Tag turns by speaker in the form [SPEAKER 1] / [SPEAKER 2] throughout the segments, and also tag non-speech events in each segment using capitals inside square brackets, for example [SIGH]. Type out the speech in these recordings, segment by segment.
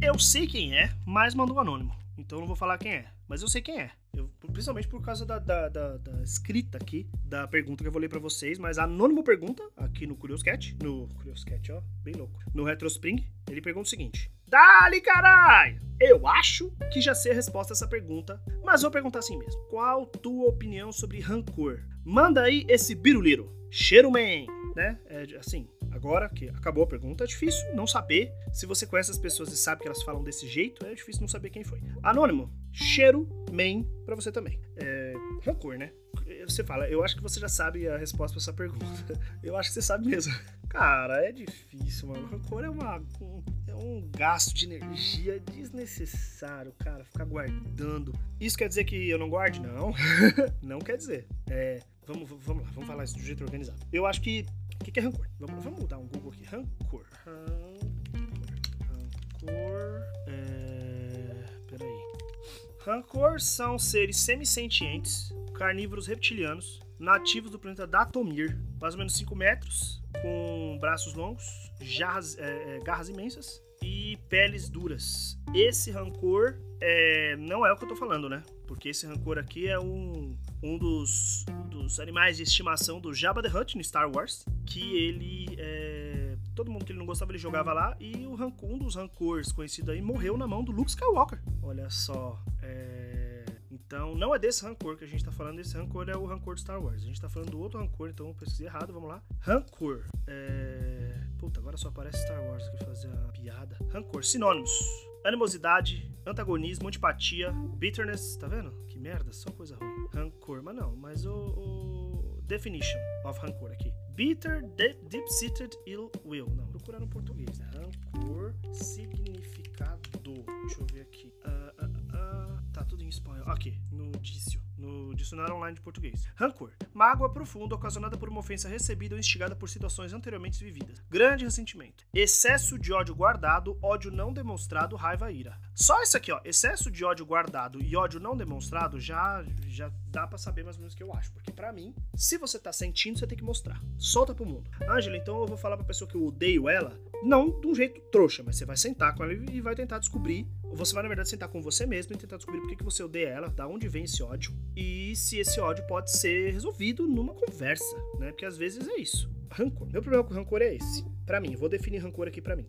[SPEAKER 1] Eu sei quem é, mas mandou anônimo. Então não vou falar quem é. Mas eu sei quem é. Eu, principalmente por causa da, da, da, da, escrita aqui da pergunta que eu vou ler pra vocês. Mas anônimo pergunta, aqui no Curious Cat. No Curious Cat, ó, bem louco. No Retrospring, ele pergunta o seguinte: Dali, caralho! Eu acho que já sei a resposta a essa pergunta, mas vou perguntar assim mesmo. Qual tua opinião sobre rancor? Manda aí esse biruliro. Cheiro man, né? É, assim, agora que acabou a pergunta, é difícil não saber. Se você conhece as pessoas e sabe que elas falam desse jeito, é difícil não saber quem foi. Anônimo, cheiro man pra você também. É, rancor, né? Você fala, eu acho que você já sabe a resposta pra essa pergunta. [LAUGHS] Eu acho que você sabe mesmo. Cara, é difícil, mano. Rancor é uma. Um, é um gasto de energia desnecessário, cara. Ficar guardando. Isso quer dizer que eu não guarde? Não. [LAUGHS] não quer dizer. É, vamos, vamos lá, vamos falar isso do jeito organizado. Eu acho que. Que, que é rancor? Vamos, vamos mudar um Google aqui. Rancor. Rancor. É. Peraí. Rancor são seres semissentientes, carnívoros reptilianos, nativos do planeta Datomir, mais ou menos 5 metros, com braços longos, jarras, é, é, garras imensas e peles duras. Esse rancor é, não é o que eu tô falando, né? Porque esse rancor aqui é um, um dos, dos animais de estimação do Jabba the Hutt no Star Wars, que ele é, todo mundo que ele não gostava ele jogava lá e o rancor, um dos rancores conhecido aí morreu na mão do Luke Skywalker. Olha só, é então, não é desse rancor que a gente tá falando, esse rancor é o rancor de Star Wars. A gente tá falando do outro rancor, então eu pesquisei errado, vamos lá. Rancor. É. Puta, agora só aparece Star Wars aqui fazer a piada. Rancor. Sinônimos: animosidade, antagonismo, antipatia, bitterness. Tá vendo? Que merda, só coisa ruim. Rancor. Mas não, mas o. o... Definition of rancor aqui. Bitter, de deep-seated ill will. Não, procurar no português. Né? Rancor, significado. Deixa eu ver aqui. Uh, uh, Tá tudo em espanhol. Aqui, no dício, no dicionário online de português. Rancor. Mágoa profunda ocasionada por uma ofensa recebida ou instigada por situações anteriormente vividas. Grande ressentimento. Excesso de ódio guardado, ódio não demonstrado, raiva, ira. Só isso aqui, ó. Excesso de ódio guardado e ódio não demonstrado já, já dá para saber mais ou menos o que eu acho. Porque para mim, se você tá sentindo, você tem que mostrar. Solta pro mundo. Ângela, então eu vou falar pra pessoa que eu odeio ela, não de um jeito trouxa, mas você vai sentar com ela e vai tentar descobrir você vai, na verdade, sentar com você mesmo e tentar descobrir por que, que você odeia ela, da onde vem esse ódio, e se esse ódio pode ser resolvido numa conversa, né? Porque às vezes é isso. Rancor. Meu problema com rancor é esse. Para mim, vou definir rancor aqui para mim.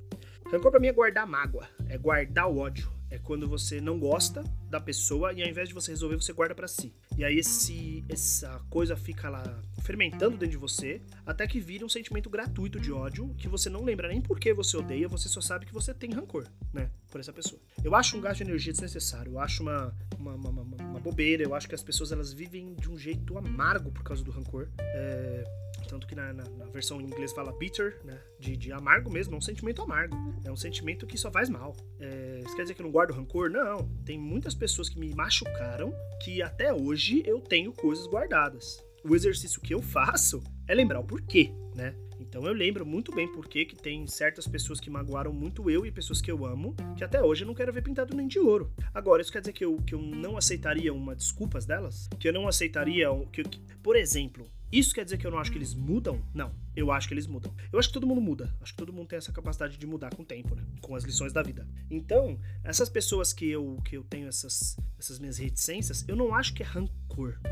[SPEAKER 1] Rancor para mim é guardar mágoa, é guardar o ódio. É quando você não gosta da pessoa e ao invés de você resolver, você guarda para si. E aí esse, essa coisa fica lá fermentando dentro de você, até que vira um sentimento gratuito de ódio, que você não lembra nem por que você odeia, você só sabe que você tem rancor, né, por essa pessoa. Eu acho um gasto de energia desnecessário, eu acho uma, uma, uma, uma, uma bobeira, eu acho que as pessoas elas vivem de um jeito amargo por causa do rancor. É, tanto que na, na, na, versão em inglês fala bitter, né? De, de, amargo mesmo, é um sentimento amargo. É um sentimento que só faz mal. É, isso quer dizer que eu não guardo rancor? Não. Tem muitas pessoas que me machucaram que até hoje eu tenho coisas guardadas. O exercício que eu faço é lembrar o porquê, né? Então eu lembro muito bem porque que tem certas pessoas que magoaram muito eu e pessoas que eu amo, que até hoje eu não quero ver pintado nem de ouro. Agora, isso quer dizer que eu, que eu não aceitaria uma desculpas delas? Que eu não aceitaria. Que, que, por exemplo, isso quer dizer que eu não acho que eles mudam? Não, eu acho que eles mudam. Eu acho que todo mundo muda. Acho que todo mundo tem essa capacidade de mudar com o tempo, né? Com as lições da vida. Então, essas pessoas que eu, que eu tenho essas, essas minhas reticências, eu não acho que é rancor.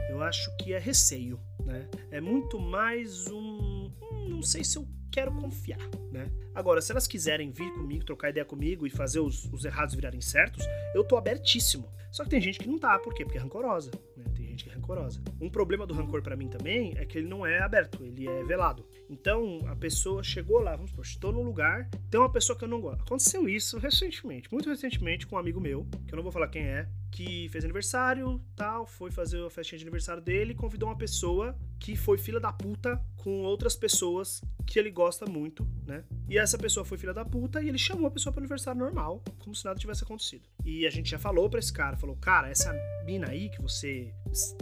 [SPEAKER 1] Eu acho que é receio, né? É muito mais um. Não sei se eu quero confiar, né? Agora, se elas quiserem vir comigo, trocar ideia comigo e fazer os, os errados virarem certos, eu tô abertíssimo. Só que tem gente que não tá, por quê? Porque é rancorosa, né? gente que é rancorosa. Um problema do rancor para mim também é que ele não é aberto, ele é velado. Então, a pessoa chegou lá, vamos supor, estou num lugar, tem uma pessoa que eu não gosto. Aconteceu isso recentemente, muito recentemente, com um amigo meu, que eu não vou falar quem é, que fez aniversário, tal, foi fazer a festinha de aniversário dele convidou uma pessoa que foi filha da puta com outras pessoas que ele gosta muito, né? E essa pessoa foi filha da puta e ele chamou a pessoa para aniversário normal, como se nada tivesse acontecido. E a gente já falou para esse cara, falou: "Cara, essa mina aí que você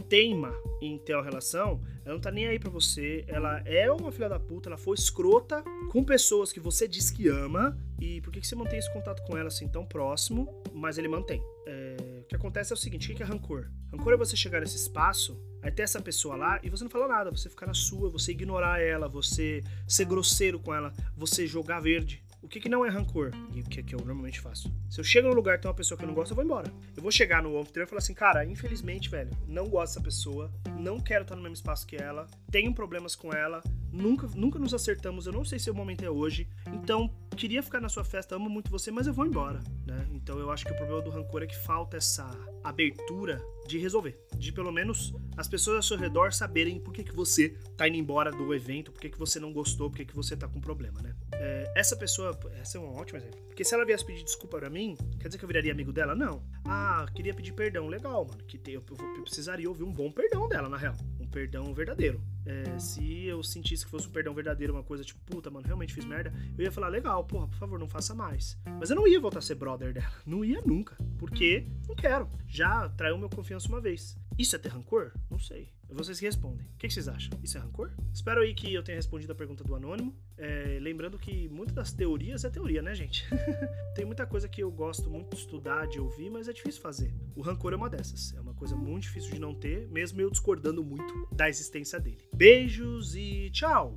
[SPEAKER 1] teima em ter uma relação, ela não tá nem aí para você, ela é uma filha da puta, ela foi escrota com pessoas que você diz que ama, e por que, que você mantém esse contato com ela assim tão próximo, mas ele mantém? É, que acontece é o seguinte: o que é rancor? Rancor é você chegar nesse espaço, aí ter essa pessoa lá e você não falar nada, você ficar na sua, você ignorar ela, você ser grosseiro com ela, você jogar verde. O que, que não é rancor? E o que, que eu normalmente faço? Se eu chego num lugar e tem uma pessoa que eu não gosto, eu vou embora. Eu vou chegar no anfitrião e falar assim, cara, infelizmente, velho, não gosto dessa pessoa, não quero estar no mesmo espaço que ela, tenho problemas com ela, nunca, nunca nos acertamos, eu não sei se o momento é hoje, então queria ficar na sua festa, amo muito você, mas eu vou embora, né? Então eu acho que o problema do rancor é que falta essa abertura de resolver, de pelo menos as pessoas ao seu redor saberem por que, que você tá indo embora do evento, por que, que você não gostou, por que, que você tá com problema, né? É, essa pessoa, essa é um ótimo exemplo, porque se ela viesse pedir desculpa para mim, quer dizer que eu viraria amigo dela? Não. Ah, queria pedir perdão, legal, mano, que eu, eu, eu precisaria ouvir um bom perdão dela, na real, um perdão verdadeiro. É, se eu sentisse que fosse um perdão verdadeiro, uma coisa tipo, puta, mano, realmente fiz merda, eu ia falar, legal, porra, por favor, não faça mais. Mas eu não ia voltar a ser brother dela. [LAUGHS] Não ia nunca. Porque não quero. Já traiu meu confiança uma vez. Isso é ter rancor? Não sei. Vocês que respondem. O que vocês acham? Isso é rancor? Espero aí que eu tenha respondido a pergunta do Anônimo. É, lembrando que muitas das teorias é teoria, né, gente? [LAUGHS] Tem muita coisa que eu gosto muito de estudar, de ouvir, mas é difícil fazer. O rancor é uma dessas. É uma coisa muito difícil de não ter, mesmo eu discordando muito da existência dele. Beijos e tchau!